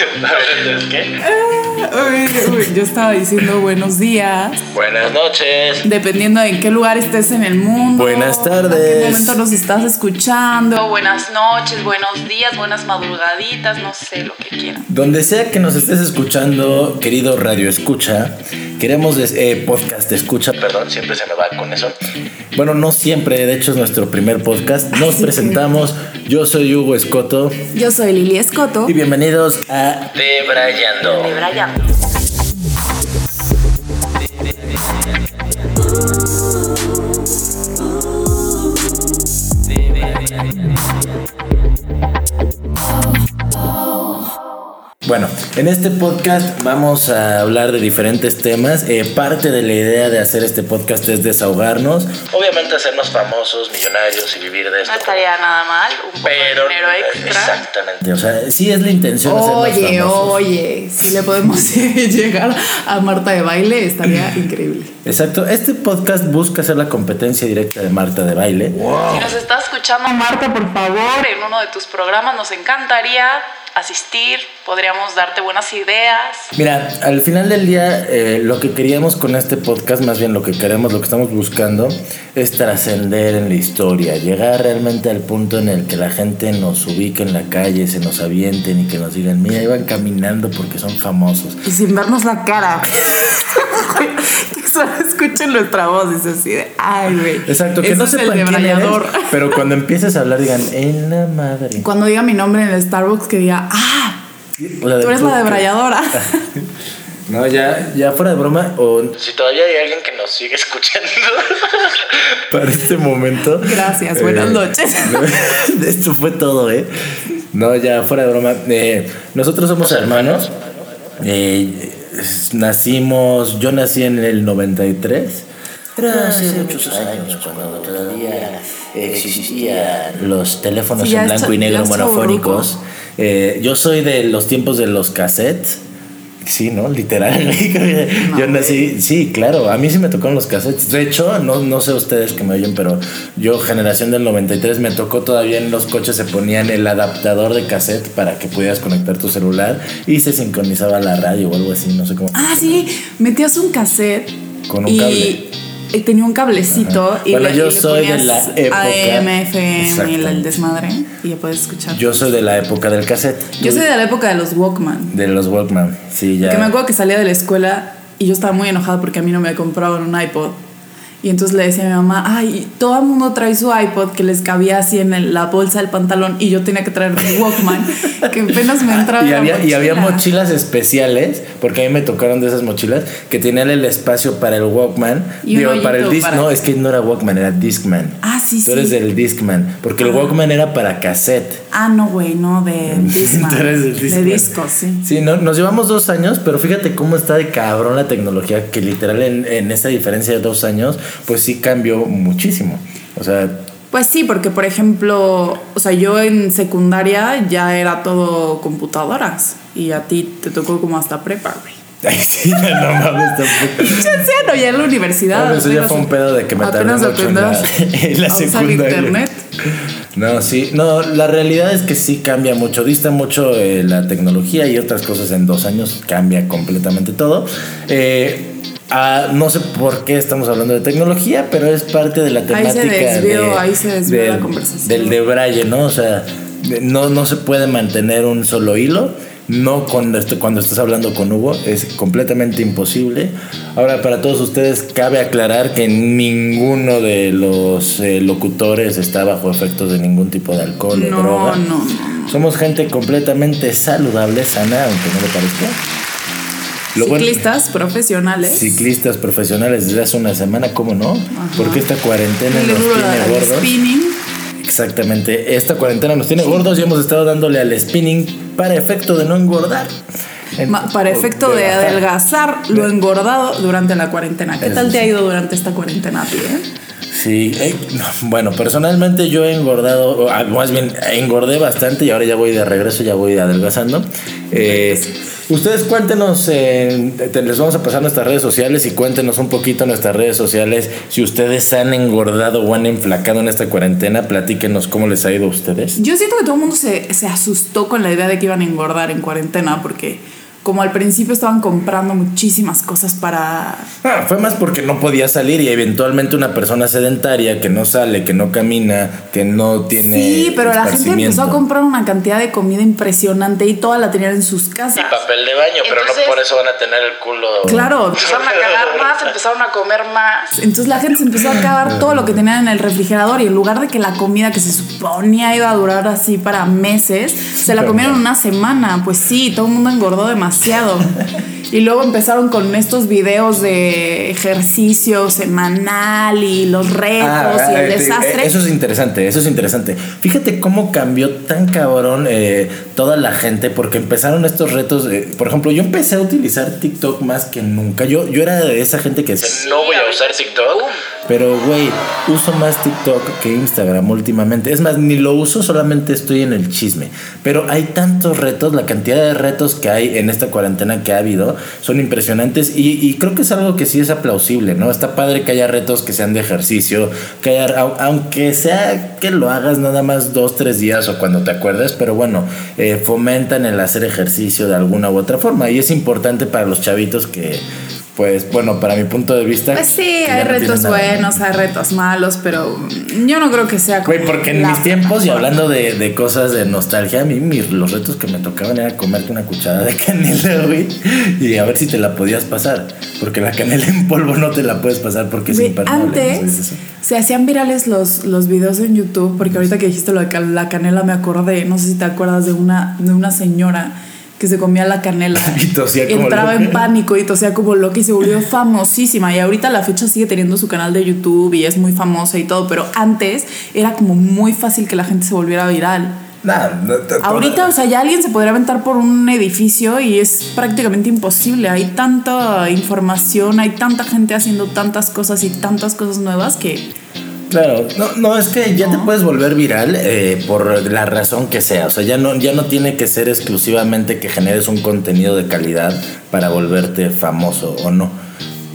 A yo estaba diciendo buenos días. Buenas noches. Dependiendo de en qué lugar estés en el mundo. Buenas tardes. qué momento nos estás escuchando. Buenas noches, buenos días, buenas madrugaditas, no sé, lo que quieran. Donde sea que nos estés escuchando, querido Radio Escucha, queremos des- eh, podcast Escucha, perdón, siempre se me va con eso. Bueno, no siempre, de hecho es nuestro primer podcast. Nos sí, presentamos, yo soy Hugo Escoto Yo soy Lili Escoto. y bienvenidos a Debrayando. De Brian. Bueno, en este podcast vamos a hablar de diferentes temas. Eh, parte de la idea de hacer este podcast es desahogarnos. Obviamente hacernos famosos, millonarios y vivir de No esto. estaría nada mal, un poco Pero de dinero extra. exactamente, o sea, sí es la intención hacernos Oye, famosos. oye, si le podemos llegar a Marta de baile, estaría increíble. Exacto, este podcast busca hacer la competencia directa de Marta de baile. Si nos estás escuchando, Marta, por favor, en uno de tus programas nos encantaría asistir, podríamos darte buenas ideas. Mira, al final del día, eh, lo que queríamos con este podcast, más bien lo que queremos, lo que estamos buscando, es trascender en la historia, llegar realmente al punto en el que la gente nos ubique en la calle, se nos avienten y que nos digan, mira, iban caminando porque son famosos. Y sin vernos la cara. que solo escuchen nuestra voz, dice así de, ay, güey. Exacto, que no es el sepan quién eres, debrayador. pero cuando empieces a hablar digan, en la madre. Cuando diga mi nombre en el Starbucks, que diga, ah, tú eres la debrayadora. No, ya, ya fuera de broma, o si todavía hay alguien que nos sigue escuchando para este momento. Gracias, buenas eh, noches. Esto fue todo, ¿eh? No, ya fuera de broma. eh, nosotros somos hermanos. eh, nacimos, yo nací en el 93. Era hace muchos años, cuando todavía existían los teléfonos Sí, en blanco y negro monofónicos. Eh, yo soy de los tiempos de los cassettes. Sí, ¿no? Literal. yo nací, sí, claro, a mí sí me tocaron los cassettes. De hecho, no, no sé ustedes que me oyen, pero yo, generación del 93, me tocó todavía en los coches se ponían el adaptador de cassette para que pudieras conectar tu celular y se sincronizaba la radio o algo así, no sé cómo. Ah, sí, metías un cassette. Con un y, cable. Tenía un cablecito. Y Bueno, le, yo y le soy de la época- AM, FM y el, desmadre. Y ya puedes escuchar. Yo soy de la época del cassette. Yo soy de la época de los Walkman. De los Walkman, sí, ya. Que me acuerdo que salía de la escuela y yo estaba muy enojada porque a mí no me compraban un iPod. Y entonces le decía a mi mamá, ay, todo el mundo trae su iPod que les cabía así en el- la bolsa del pantalón y yo tenía que traer mi Walkman, que apenas me entraba Y en la había, y había mochila. mochilas especiales, porque a mí me tocaron de esas mochilas, que tenían el espacio para el Walkman. Y Digo, para el hoyito disc. para- No, es que no era Walkman, era Discman. Ah, sí, Tú eres sí. del Discman, porque el Walkman era para cassette. Ah, no, güey, no, de Discman. Tú eres del de Discman. discos, sí. Sí, no, nos llevamos dos años, pero fíjate cómo está de cabrón la tecnología, que literal en, en esta diferencia de dos años, pues sí cambió muchísimo. O sea, Pues sí, porque por ejemplo, o sea, yo en secundaria ya era todo computadoras y a ti te tocó como hasta prepa, güey. ay, sí, no mames, tampoco. Ya sé, no, ya en la universidad. Bueno, eso ya fue un pedo de que me tardé mucho en la- en la secundaria. internet. No, sí, no, la realidad es que sí cambia mucho, dista mucho eh, la tecnología y otras cosas en dos años, cambia completamente todo. Eh, ah, no sé por qué estamos hablando de tecnología, pero es parte de la Ahí temática se desvió, de- ahí se desvió del, la conversación. del de Braille, ¿no? O sea, no, no se puede mantener un solo hilo. No cuando, cuando estás hablando con Hugo, es completamente imposible. Ahora, para todos ustedes, cabe aclarar que ninguno de los eh, locutores está bajo efectos de ningún tipo de alcohol o droga. no, no. Somos gente completamente saludable, sana, aunque no lo parezca. Lo bueno- Ciclistas profesionales. ciclistas profesionales desde hace una semana, ¿cómo no? Porque esta cuarentena nos tiene gordos. spinning. Exactamente, esta cuarentena nos tiene gordos y hemos estado dándole al spinning para efecto de no engordar. En- Para efecto de bajar. adelgazar lo engordado durante la cuarentena. ¿Qué Eso tal te sí. ha ido durante esta cuarentena eh? Sí, bueno, personalmente yo he engordado, ah, más bien engordé bastante y ahora ya voy de regreso, ya voy adelgazando. Ustedes cuéntenos, te- les vamos a pasar nuestras redes sociales y cuéntenos un poquito en nuestras redes sociales si ustedes han engordado o han enflacado en esta cuarentena, platíquenos cómo les ha ido a ustedes. Yo siento que todo el mundo se, se asustó con la idea de que iban a engordar en cuarentena porque como al principio estaban comprando muchísimas cosas para... Ah, fue más porque no podía salir y eventualmente una persona sedentaria que no sale, que no camina, que no tiene. Sí, pero la gente empezó a comprar una cantidad de comida impresionante y toda la tenían en sus casas. Y papel de baño, pero Entonces- no por eso van a tener el culo. Claro, empezaron a cagar más, empezaron a comer más. Entonces la gente se empezó a cagar todo lo que tenían en el refrigerador y en lugar de que la comida que se suponía iba a durar así para meses, se la comieron una semana. Pues sí, todo el mundo engordó demasiado. Y luego empezaron con estos videos de ejercicio semanal y los retos Ah, y el desastre. Eso es interesante, eso es interesante. Fíjate cómo cambió tan cabrón eh, toda la gente porque empezaron estos retos. eh, por ejemplo, yo empecé a utilizar TikTok más que nunca. Yo, yo era de esa gente que decía, No voy a usar TikTok. Pero güey, uso más TikTok que Instagram últimamente. Es más, ni lo uso, solamente estoy en el chisme. Pero hay tantos retos, la cantidad de retos que hay en esta cuarentena que ha habido son impresionantes y, creo que es algo que sí es aplausible, ¿no? Está padre que haya retos que sean de ejercicio, que haya, au- aunque sea que lo hagas nada más dos, tres días o cuando te acuerdes, pero bueno, eh, fomentan el hacer ejercicio de alguna u otra forma y es importante para los chavitos que... Pues bueno, para mi punto de vista. Pues sí, hay retos buenos, hay retos malos, pero yo no creo que sea como Güey, porque en mis tiempos, y hablando de, de cosas de nostalgia, a mí mis- los retos que me tocaban era comerte una cucharada de canela, güey, y a ver si te la podías pasar. Porque la canela en polvo no te la puedes pasar porque es impermeable. ¿no sabes antes se hacían virales los, los videos en YouTube, porque ahorita que dijiste lo de la canela me acordé, no sé si te acuerdas de una, de una señora que se comía la canela, Y tosía como entraba loca. en pánico y tosía como loca y se volvió famosísima y ahorita a la fecha sigue teniendo su canal de YouTube y es muy famosa y todo, pero antes era como muy fácil que la gente se volviera viral. Nah, no, Ahorita, o sea, ya alguien se podría aventar por un edificio y es prácticamente imposible. Hay tanta información, hay tanta gente haciendo tantas cosas y tantas cosas nuevas que Claro, no, no, es que ya te puedes volver viral eh, por la razón que sea. O sea, ya no, ya no tiene que ser exclusivamente que generes un contenido de calidad para volverte famoso o no.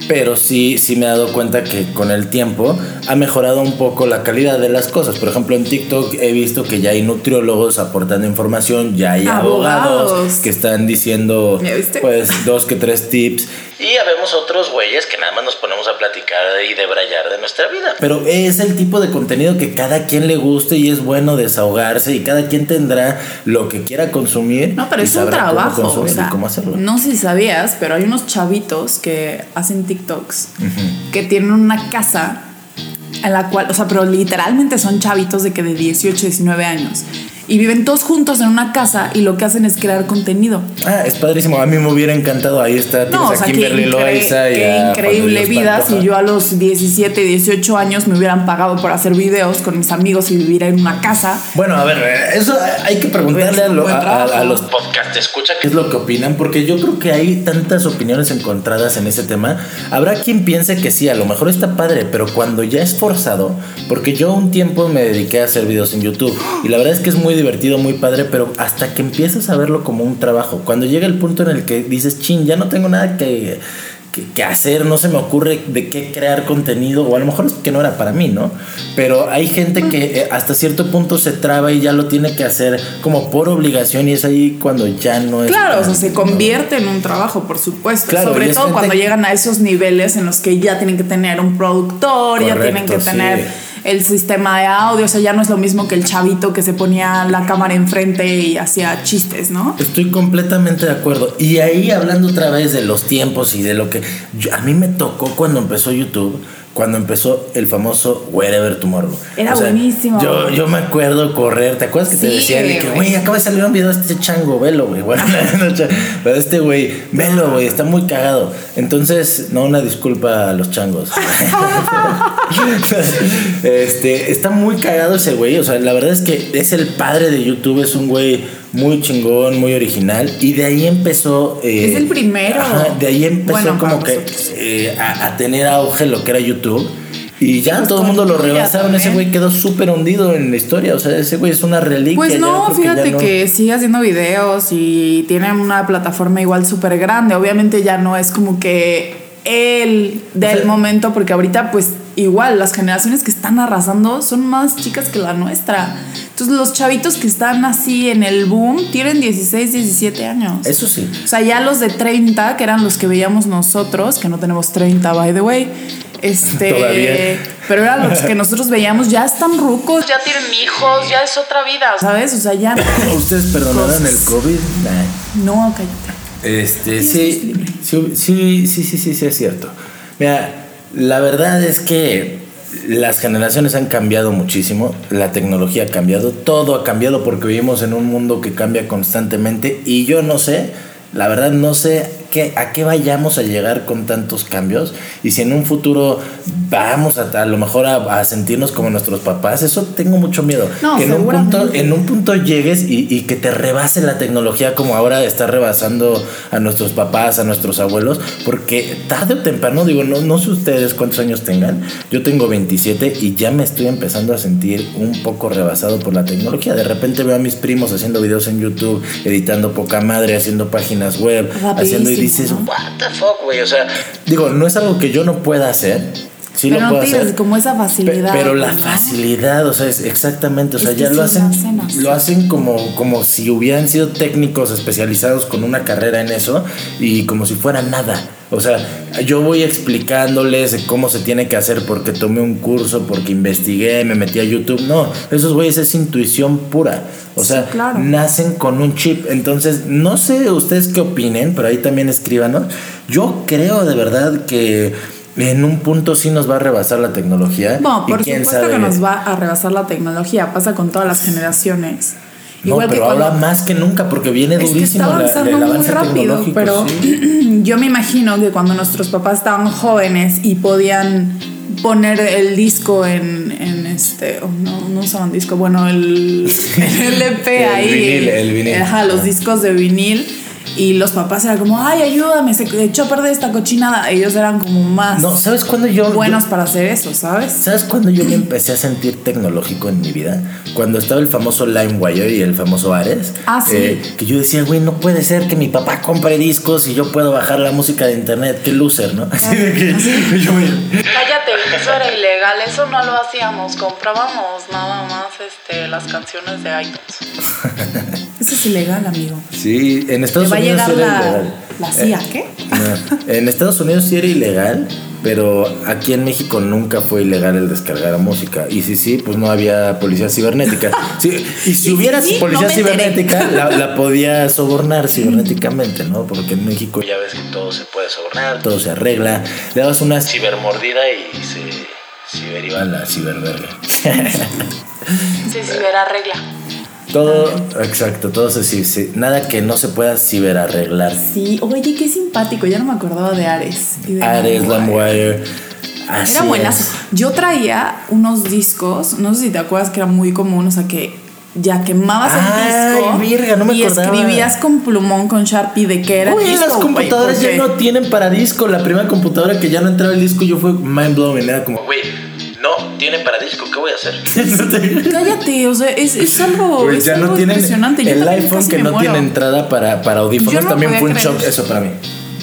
Pero sí, sí me he dado cuenta que con el tiempo ha mejorado un poco la calidad de las cosas. Por ejemplo, en TikTok he visto que ya hay nutriólogos aportando información, ya hay abogados, Abogados. que están diciendo pues dos que tres tips. Y habemos otros güeyes que nada más nos ponemos a platicar y debrayar de nuestra vida. Pero es el tipo de contenido que cada quien le guste y es bueno desahogarse y cada quien tendrá lo que quiera consumir. No, pero y es un trabajo. O sea, cómo hacerlo. no sé si sabías, pero hay unos chavitos que hacen TikToks que tienen una casa en la cual, o sea, pero literalmente son chavitos de que de 18, 19 años. Y viven todos juntos en una casa y lo que hacen es crear contenido. Ah, es padrísimo. A mí me hubiera encantado. Ahí está. No, o tienes a sea, qué, Kimberly Loaiza y qué a increíble vida si yo a los 17, 18 años me hubieran pagado por hacer videos con mis amigos y vivir en una casa. Bueno, a ver, eso hay que preguntarle a, Es un lo- a- a- a los Podcast, escucha qué es lo que opinan, porque yo creo que hay tantas opiniones encontradas en ese tema. Habrá quien piense que sí, a lo mejor está padre, pero cuando ya es forzado, porque yo un tiempo me dediqué a hacer videos en YouTube y la verdad es que es muy divertido, muy padre, pero hasta que empiezas a verlo como un trabajo, cuando llega el punto en el que dices, chin, ya no tengo nada que, que, que hacer, no se me ocurre de qué crear contenido, o a lo mejor es que no era para mí, ¿no? Pero hay gente que eh, hasta cierto punto se traba y ya lo tiene que hacer como por obligación y es ahí cuando ya no es... Claro, o sea, se convierte en un trabajo, por supuesto. Claro, Sobre todo cuando llegan a esos niveles en los que ya tienen que tener un productor, ya tienen que sí. El sistema de audio. O sea, ya no es lo mismo que el chavito que se ponía la cámara enfrente y hacía chistes, ¿no? Estoy completamente de acuerdo. Y ahí hablando otra vez de los tiempos y de lo que a mí me tocó cuando empezó YouTube, cuando empezó el famoso Wherever Tomorrow. Era buenísimo. Yo, yo me acuerdo correr, ¿te acuerdas que te decía de que, güey. acaba de salir un video de este chango, velo, güey? Bueno, pero este güey, velo, güey, está muy cagado. Entonces, no, una disculpa a los changos. este, está muy cagado ese güey. O sea, la verdad es que es el padre de YouTube, es un güey muy chingón, muy original. Y de ahí empezó. eh, Es el primero. ajá, de ahí empezó Bueno, como que eh, a, a tener auge lo que era YouTube. Y ya Pues todo el mundo lo rebasaron. Ese también. güey quedó súper hundido en la historia. O sea, ese güey es una reliquia. Pues no, que fíjate no- que sigue haciendo videos y tiene una plataforma igual súper grande. Obviamente ya no es como que él del O sea- momento, porque ahorita pues igual las generaciones que están arrasando son más chicas que la nuestra. Entonces los chavitos que están así en el boom tienen 16, 17 años. Eso sí. O sea, ya los de 30, que eran los que veíamos nosotros, que no tenemos 30, by the way. Este, Todavía. pero eran los que nosotros veíamos, ya están rucos, ya tienen hijos, ya es otra vida, ¿sabes? O sea, ya. ¿Ustedes perdonaron el. COVID? Nah. No, cállate. Este, sí, sí, sí, sí, sí, sí, es cierto. Mira, la verdad es que las generaciones han cambiado muchísimo, la tecnología ha cambiado, todo ha cambiado porque vivimos en un mundo que cambia constantemente y yo no sé, la verdad no sé qué, a qué vayamos a llegar con tantos cambios y si en un futuro vamos a, a lo mejor a, a sentirnos como nuestros papás, eso tengo mucho miedo. No, que en un punto, en un punto llegues y, y que te rebase la tecnología como ahora está rebasando a nuestros papás, a nuestros abuelos, porque tarde o temprano, digo, no, no sé ustedes cuántos años tengan, yo tengo 27 y ya me estoy empezando a sentir un poco rebasado por la tecnología. De repente veo a mis primos haciendo videos en YouTube, editando poca madre, haciendo páginas web, haciendo y dices. What the fuck, güey. O sea, digo, no es algo que yo no pueda hacer. Sí pero lo no puedo hacer. como esa facilidad. Pero la ¿no? facilidad, o sea, es exactamente, o sea, Es ya lo hacen, lo hacen así. lo hacen como, como si hubieran sido técnicos especializados con una carrera en eso y como si fuera nada. O sea, yo voy explicándoles cómo se tiene que hacer porque tomé un curso, porque investigué, me metí a YouTube. No, esos güeyes es intuición pura. O Sí, sea, claro. nacen con un chip. Entonces, no sé ustedes qué opinen, pero ahí también escríbanos. Yo creo de verdad que en un punto sí nos va a rebasar la tecnología. No, por supuesto que sabe- nos va a rebasar la tecnología, pasa con todas las generaciones. No, pero ahora más que nunca porque viene Es que durísimo está la- avanzando el muy rápido, pero sí. yo me imagino que cuando nuestros papás estaban jóvenes y podían poner el disco en, en este, oh, no, no usaban disco, bueno, el, el LP El ahí. vinil, el vinil. Ajá, los discos de vinil. Y los papás eran como, ay, ayúdame, se echó a perder esta cochinada. Ellos eran como más No, ¿sabes cuándo yo buenos yo- para hacer eso, ¿sabes? ¿Sabes cuándo yo me empecé a sentir tecnológico en mi vida? Cuando estaba el famoso LimeWire y el famoso Ares. Ah, sí. eh, que yo decía, güey, no puede ser que mi papá compre discos y yo puedo bajar la música de internet. Qué loser, ¿no? Así de que yo me- Cállate, eso era ilegal, eso no lo hacíamos, comprábamos nada más este, las canciones de iTunes. Eso es ilegal, amigo. Sí, en Estados va a Unidos llegar era la, ilegal. la CIA, Eh, ¿qué? no, en Estados Unidos sí era ilegal, pero aquí en México nunca fue ilegal el descargar música. Y si sí, pues no había policía cibernética. Sí, y si hubiera sí, policía no cibernética, la, la podía sobornar cibernéticamente, ¿no? Porque en México ya ves que todo se puede sobornar. todo se arregla. Le dabas una Cibermordida y se ciberiba. la ciberverga. Sí, sí, verá regla. Todo, exacto, todo se sí, sí, nada que no se pueda ciberarreglar. Sí, oye, qué simpático, ya no me acordaba de Ares. y de Ares. Así Era buenazo. es. Yo traía unos discos, no sé si te acuerdas que era muy común, o sea que ya quemabas Ay, el disco virga, no me y acordaba. escribías con plumón con Sharpie de que era disco, las computadoras ya no tienen para disco. La primera computadora que ya no entraba el disco, yo fue mind blowing. Era como, Güey, tiene para disco, ¿qué voy a hacer? Cállate, o sea, es, es algo, Güey, es ya algo no tienen impresionante. El iPhone que no muero. tiene entrada para, para audífonos no también fue un shock eso. para mí.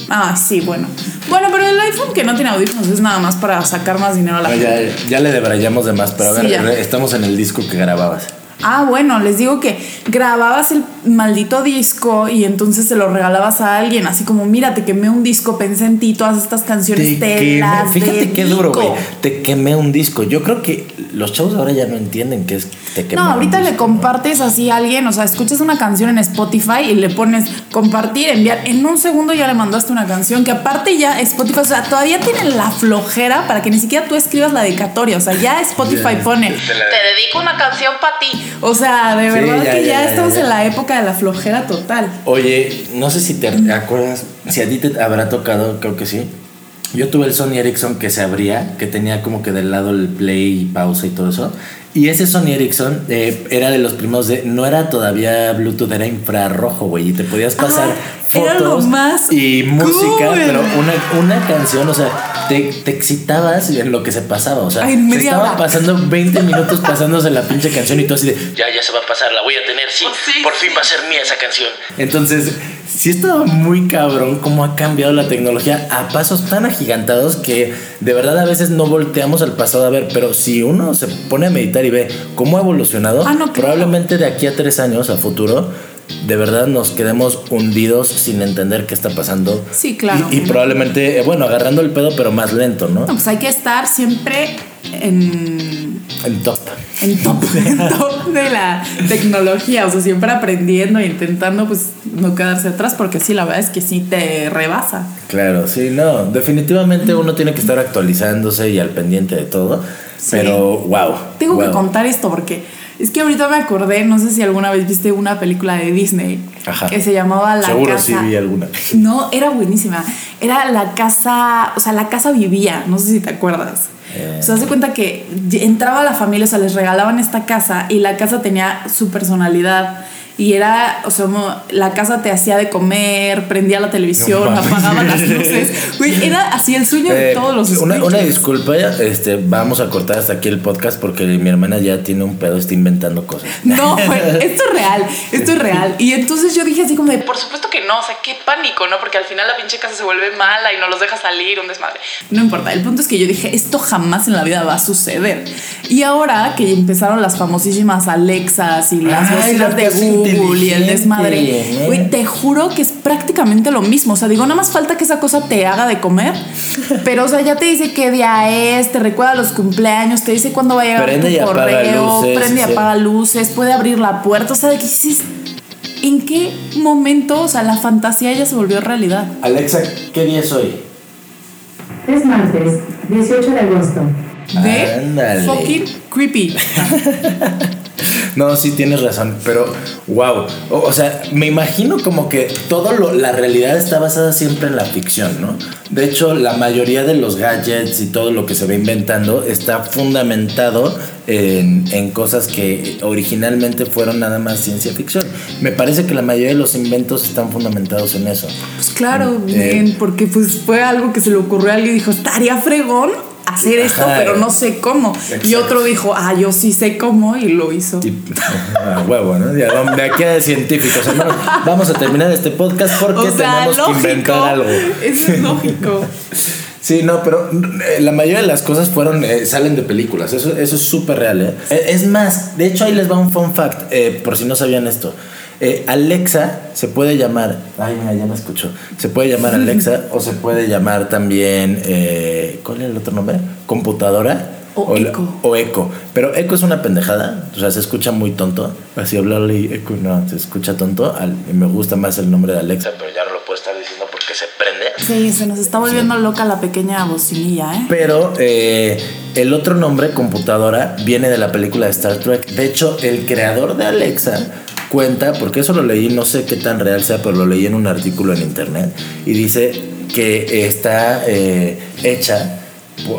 Ah, sí, bueno. Bueno, pero el iPhone que no tiene audífonos es nada más para sacar más dinero a la No, gente. ya, ya le debrayamos de más, pero a ver, ya. estamos en el disco que grababas. Ah, bueno, les digo que grababas el maldito disco y entonces se lo regalabas a alguien, así como, mira, te quemé un disco, pensé en ti, todas estas canciones te, quemé- las fíjate qué duro, dedico". güey. Te quemé un disco. Yo creo que los chavos ahora ya no entienden qué es te quemé No, un ahorita le disco, compartes así a alguien, o sea, escuchas una canción en Spotify y le pones compartir, enviar. En un segundo ya le mandaste una canción que aparte ya Spotify, o sea, todavía tienen la flojera para que ni siquiera tú escribas la dedicatoria. O sea, ya Spotify pone, te dedico una canción para ti. O sea, de Sí, verdad ya, que ya, estamos en la época de la flojera total. Oye, no sé si te acuerdas, si a ti te habrá tocado, creo que sí. Yo tuve el Sony Ericsson que se abría, que tenía como que del lado el play y pausa y todo eso. Y ese Sony Ericsson eh, era de los primeros de. No era todavía Bluetooth, era infrarrojo, güey. Y te podías pasar Ah, era lo fotos más y música, cool. pero una, una canción, o sea, te, te excitabas en lo que se pasaba. O sea, Ay, se estaban hora. pasando 20 minutos pasándose la pinche canción y tú así de. Ya, ya se va a pasar, la voy a tener, sí. Oh, sí, Por fin sí. va a ser mía esa canción. Entonces, sí estaba muy cabrón cómo ha cambiado la tecnología a pasos tan agigantados que de verdad a veces no volteamos al pasado a ver, pero si uno se pone a meditar y ve cómo ha evolucionado, Ah, no, probablemente de aquí a tres años a futuro, de verdad nos quedemos hundidos sin entender qué está pasando. Sí, claro. Y, y probablemente, eh, bueno, agarrando el pedo, pero más lento, ¿no? No, pues hay que estar siempre en, En top. en top, en top de la tecnología, o sea, siempre aprendiendo e intentando pues no quedarse atrás, porque sí, la verdad es que sí te rebasa. Claro, sí, no, definitivamente uno tiene que estar actualizándose y al pendiente de todo, Sí. pero wow. Tengo que contar esto porque es que ahorita me acordé, no sé si alguna vez viste una película de Disney Ajá. que se llamaba La Seguro Casa. sí vi alguna. No, era buenísima. Era la casa, o sea, la casa vivía, no sé si te acuerdas. Eh. O cuenta que entraba la familia, o sea, les regalaban esta casa y la casa tenía su personalidad. Y era, o sea, como la casa te hacía de comer, prendía la televisión, No apagaba las luces. Güey, era así el sueño de Eh, todos los una, una disculpa, este, vamos a cortar hasta aquí el podcast porque mi hermana ya tiene un pedo, está inventando cosas. No, güey, esto es real, esto es real. Y entonces yo dije así como de, por supuesto que no, o sea, qué pánico, ¿no? Porque al final la pinche casa se vuelve mala y no los deja salir, un desmadre. No importa, el punto es que yo dije, esto jamás en la vida va a suceder. Y ahora que empezaron las famosísimas Alexas y las Ay, bocinas la de casa Google y el desmadre, güey, te juro que es prácticamente lo mismo. O sea, digo, nada más falta que esa cosa te haga de comer, pero o sea, ya te dice qué día es, te recuerda los cumpleaños, te dice cuándo va a llegar Prende tu apaga correo, luces, prende y sí. apaga luces, puede abrir la puerta, o sea, de que dices, ¿en qué momento, o sea, la fantasía ya se volvió realidad? Alexa, ¿qué día es hoy? Es martes, 18 de agosto. De Ándale. fucking creepy. No, sí tienes razón, pero wow. O, o sea, me imagino como que todo lo, la realidad está basada siempre en la ficción, ¿no? De hecho, la mayoría de los gadgets y todo lo que se va inventando está fundamentado en, en cosas que originalmente fueron nada más ciencia ficción. Me parece que la mayoría de los inventos están fundamentados en eso. Pues claro, Eh, bien, porque pues fue algo que se le ocurrió a alguien y dijo, estaría fregón hacer esto, Ajá. pero no sé cómo. Y Exacto. otro dijo, ah, yo sí sé cómo y lo hizo. Y, a huevo, ¿no? Ya, de aquí a científicos. hermano, vamos a terminar este podcast porque O sea, tenemos lógico. que inventar algo. Eso es lógico. Sí, no, pero eh, la mayoría de las cosas fueron eh, salen de películas. Eso, eso es súper real, ¿eh? Eh, Es más, de hecho ahí les va un fun fact, eh, por si no sabían esto. Eh, Alexa se puede llamar, ay, mira, ya me escucho. Se puede llamar Alexa o se puede llamar también, eh, ¿cuál es el otro nombre? Computadora. O la- eco. o eco. Pero eco es una pendejada. O sea, se escucha muy tonto. Así hablarle y eco, no, se escucha tonto. Al- me gusta más el nombre de Alexa. Pero ya no lo puedo estar diciendo porque se prende. Sí, se nos está volviendo loca la pequeña bocinilla, ¿eh? Pero eh, el otro nombre, computadora, viene de la película de Star Trek. De hecho, el creador de Alexa cuenta, porque eso lo leí, no sé qué tan real sea, pero lo leí en un artículo en internet, y dice que está eh, hecha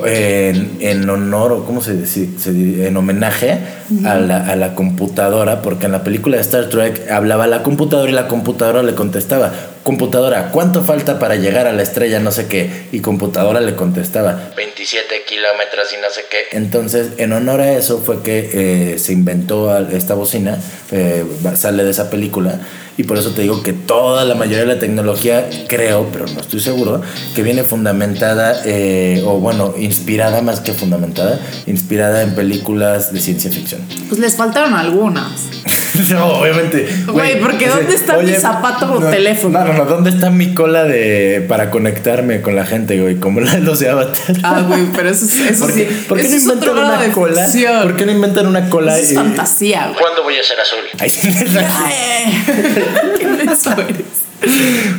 en, en honor, o cómo se dice, Se dice? en homenaje a, la, a la computadora, porque en la película de Star Trek hablaba la computadora y la computadora le contestaba, computadora, ¿cuánto falta para llegar a la estrella? No sé qué, y computadora le contestaba, 27 kilómetros y no sé qué. entonces, en honor a eso fue que eh, se inventó esta bocina, eh, sale de esa película, y por eso te digo que toda la mayoría de la tecnología, creo, pero no estoy seguro, que viene fundamentada, eh, o bueno, inspirada más que fundamentada, inspirada en películas de ciencia ficción. Pues les faltaron algunas. no, obviamente. Güey, porque ¿dónde está mi zapato o no, teléfono? No, no, no, ¿dónde está mi cola de para conectarme con la gente, güey? Como la de los de Avatar. Ah, güey, pero eso, es- eso ¿Por sí. qué, por qué eso no inventan una de cola? ficción. ¿Por qué no inventan una cola? Eso es fantasía, güey. ¿Cuándo voy a ser azul? Ay, sí. ¿Qué?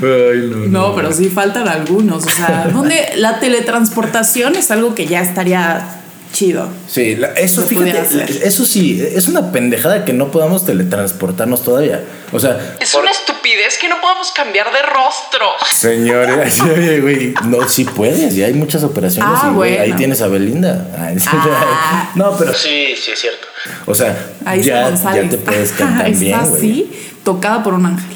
Ay, no, No, pero sí faltan algunos. O sea, donde la teletransportación es algo que ya estaría chido. Sí, la- eso, fíjate, hacer. eso sí, es una pendejada que no podamos teletransportarnos todavía. O sea, Es una estupidez que no podamos cambiar de rostro. señores, oye, güey, no, sí puedes, y hay muchas operaciones. Ah, y, güey, bueno. Ahí tienes a Belinda. Ay, Ah. No, pero, Sí, sí es cierto. o sea, Ahí ya, te puedes cantar está bien, güey. así, tocada por un ángel.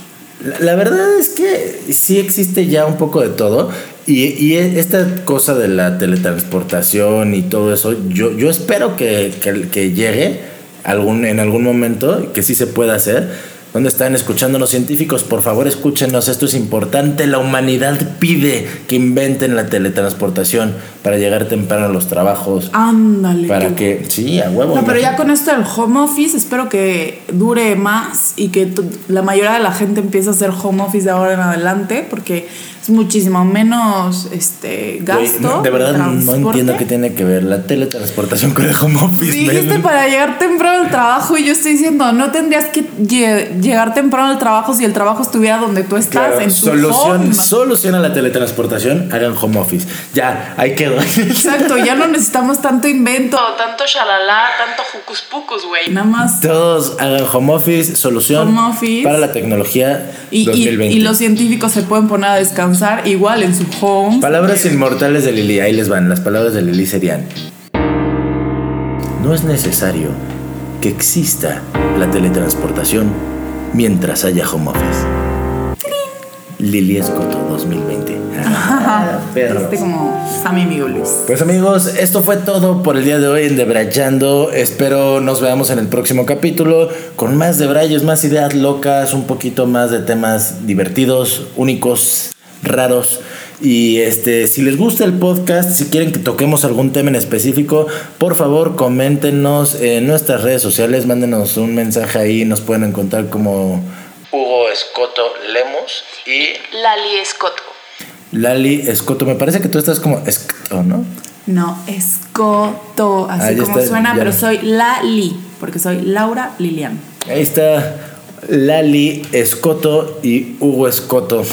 La, la verdad es que sí existe ya un poco de todo. Y, y esta cosa de la teletransportación y todo eso, yo, yo espero que, que, que llegue algún, en algún momento, que sí se pueda hacer. ¿Dónde están escuchándonos científicos? Por favor, escúchenos, esto es importante. La humanidad pide que inventen la teletransportación para llegar temprano a los trabajos. Ándale. Para que, sí, a huevo. No, pero ya con esto del home office, espero que dure más y que la mayoría de la gente empiece a hacer home office de ahora en adelante, porque es muchísimo menos este gasto. no, de verdad no entiendo qué tiene que ver la teletransportación con el home office. Dijiste men. para llegar temprano al trabajo y yo estoy diciendo, no tendrías que lle- llegar temprano al trabajo si el trabajo estuviera donde tú estás, Claro, en tu solución, home. soluciona la teletransportación, hagan home office. Ya, ahí quedó. Exacto, ya no necesitamos tanto invento. Tanto shalala, tanto jucus pucus, güey. Nada más. Todos hagan home office, solución Home office. para la tecnología Y, y- 2020. y los científicos se pueden poner a descansar igual en su home. Palabras inmortales de Lili, ahí les van. Las palabras de Lili serían: No es necesario que exista la teletransportación mientras haya home office. Lili Escoto 2020. Ah. Este como Sammy amigo Luis. Pues amigos, esto fue todo por el día de hoy en Debrayando. Espero nos veamos en el próximo capítulo con más debrayos, más ideas locas, un poquito más de temas divertidos, únicos, raros. Y este, si les gusta el podcast, si quieren que toquemos algún tema en específico, por favor coméntenos en nuestras redes sociales, mándenos un mensaje ahí, nos pueden encontrar como Hugo Escoto Lemus y Lali Escoto. Lali Escoto. Me parece que tú estás como Escoto, ¿no? No, escoto, así como está, suena, ya. pero soy Lali, porque soy Laura Lilian. Ahí está Lali Escoto y Hugo Escoto.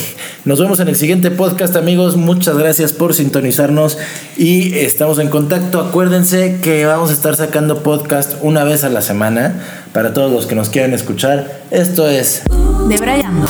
Nos vemos en el siguiente podcast, amigos. Muchas gracias por sintonizarnos y estamos en contacto. Acuérdense que vamos a estar sacando podcast una vez a la semana para todos los que nos quieran escuchar. Esto es Debrayando.